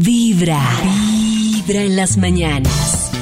Vibra. Vibra en las mañanas.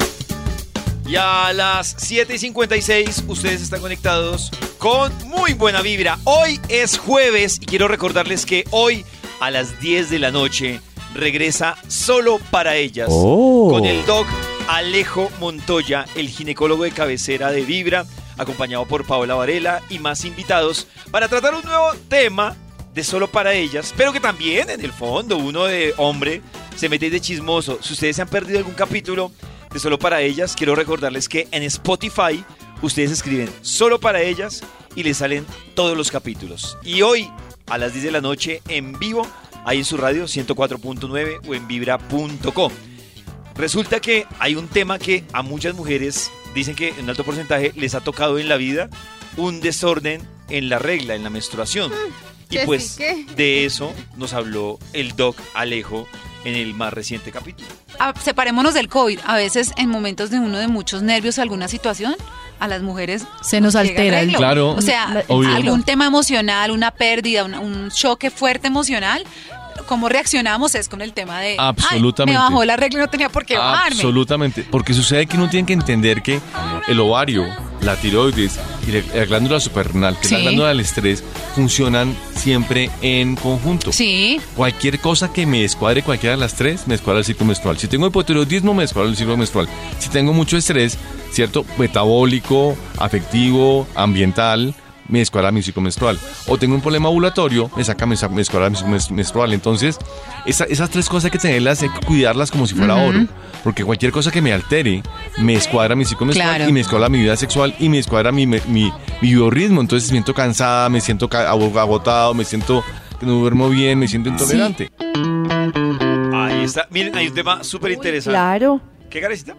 Y a las 7 y 56 ustedes están conectados con muy buena vibra. Hoy es jueves y quiero recordarles que hoy a las 10 de la noche regresa solo para ellas Oh. con el doc Alejo Montoya, el ginecólogo de cabecera de Vibra, acompañado por Paola Varela y más invitados para tratar un nuevo tema de solo para ellas, pero que también en el fondo uno de hombre se mete de chismoso. Si ustedes se han perdido algún capítulo de solo para ellas, quiero recordarles que en Spotify ustedes escriben solo para ellas y les salen todos los capítulos. Y hoy a las 10 de la noche en vivo, ahí en su radio 104.9 o en vibra.com. Resulta que hay un tema que a muchas mujeres dicen que en alto porcentaje les ha tocado en la vida un desorden en la regla, en la menstruación. Y que pues sí de eso nos habló el doc Alejo en el más reciente capítulo. Ah, separémonos del COVID. A veces en momentos de uno de muchos nervios, alguna situación, a las mujeres Se nos altera. Claro. O sea, Obvio. algún tema emocional, una pérdida, una- un choque fuerte emocional. ¿Cómo reaccionamos? Es con el tema de. "Ay, Absolutamente. me bajó la regla y no tenía por qué bajarme. Absolutamente. Porque sucede que uno tiene que entender que el ovario, la tiroides y la la glándula suprarrenal, que es la Sí. glándula del estrés, funcionan siempre en conjunto. Sí. Cualquier cosa que me descuadre cualquiera de las tres, me descuadra el ciclo menstrual. Si tengo hipotiroidismo, me descuadra el ciclo menstrual. Si tengo mucho estrés, ¿cierto? Metabólico, afectivo, ambiental, me descuadra mi ciclo menstrual. O tengo un problema ovulatorio, me saca, me, me descuadra mi ciclo menstrual. Entonces, esa- esas tres cosas hay que tenerlas, hay que cuidarlas como si fuera oro. Porque cualquier cosa que me altere, me descuadra mi ciclo menstrual Claro. y me descuadra mi vida sexual y me descuadra mi, mi, mi biorritmo. Entonces, me siento cansada, me siento ca- agotado, me siento que no duermo bien, me siento intolerante. Ahí está. Miren, hay un tema súper interesante. Claro, ¿Qué carecita?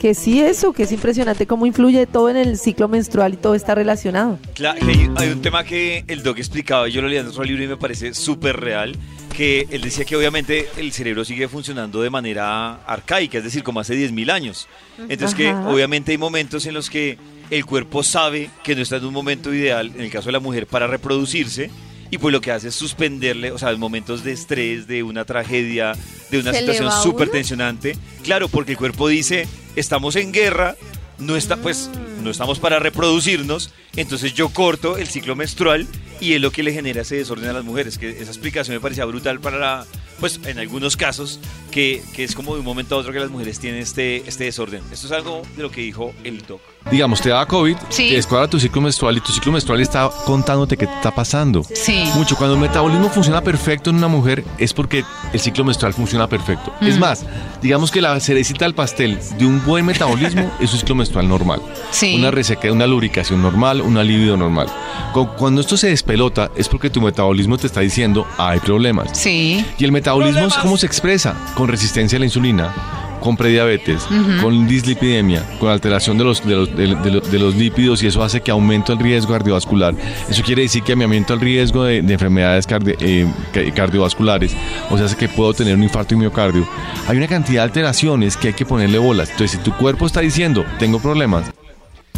Que sí eso, que es impresionante cómo influye todo en el ciclo menstrual y todo está relacionado. Cla- que hay, hay un tema que el doc explicaba, y yo lo leí en otro libro y me parece súper real, que él decía que obviamente el cerebro sigue funcionando de manera arcaica, es decir, como hace 10.000 años. Entonces que obviamente hay momentos en los que el cuerpo sabe que no está en un momento ideal, en el caso de la mujer, para reproducirse, y pues lo que hace es suspenderle, o sea, en momentos de estrés, de una tragedia, de una ¿Se le situación súper tensionante. Claro, porque el cuerpo dice, estamos en guerra, no está, pues, no estamos para reproducirnos, entonces yo corto el ciclo menstrual y es lo que le genera ese desorden a las mujeres. Que esa explicación me parecía brutal para la, pues, en algunos casos, que, que es como de un momento a otro que las mujeres tienen este, este desorden. Esto es algo de lo que dijo el doc. digamos, te da COVID, Sí. te descuadra tu ciclo menstrual y tu ciclo menstrual está contándote qué te está pasando. Sí. Mucho. Cuando el metabolismo funciona perfecto en una mujer es porque el ciclo menstrual funciona perfecto. Es más, digamos que la cerecita del pastel de un buen metabolismo es un ciclo menstrual normal. Sí. Una resequedad, una lubricación normal, una libido normal. Cu- Cuando esto se despelota es porque tu metabolismo te está diciendo hay problemas. Sí. Y el metabolismo es cómo se expresa, con resistencia a la insulina, con prediabetes, con dislipidemia, con alteración de los, de, los, de- de los- de los lípidos y eso hace que aumente el riesgo cardiovascular. Eso quiere decir que me aumento el riesgo de, de enfermedades cardi- eh, ca- cardiovasculares, o sea, hace que puedo tener un infarto y miocardio. Hay una cantidad de alteraciones que hay que ponerle bolas. Entonces, si tu cuerpo está diciendo, tengo problemas,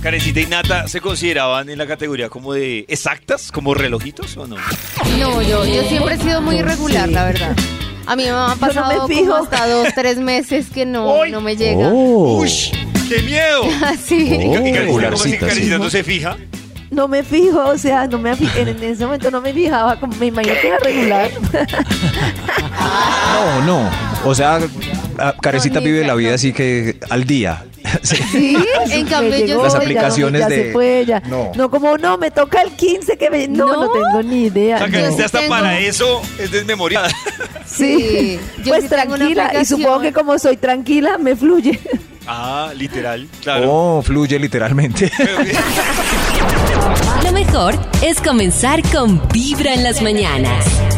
Karencita y Nata se consideraban en la categoría como de exactas, como relojitos o no? No, yo, yo siempre he sido muy irregular, la verdad. A mí me ha no me pasado fijo. como hasta dos, tres meses que no, no me llega. Oh. ¡Ush! ¡Qué miedo! Así. ¿Y, Ka- y Karencita, ¿cómo así que Regularcita, sí. Karencita no se fija? No me fijo, o sea, no me en, en ese momento no me fijaba, como me imagino que era regular. No, no. O sea, Carecita No, ni vive la vida así que al día. Sí. Sí, en cambio yo Las ya no, aplicaciones ya de- se fue, ya. No. No. como no, me toca el 15 que me... No, no, No. tengo ni idea. O sea, no. Hasta tengo- para eso es desmemoriada. Sí, yo pues sí tranquila, y supongo que como soy tranquila, me fluye. Ah, literal, claro. Oh, fluye literalmente. Lo mejor es comenzar con Vibra en las mañanas.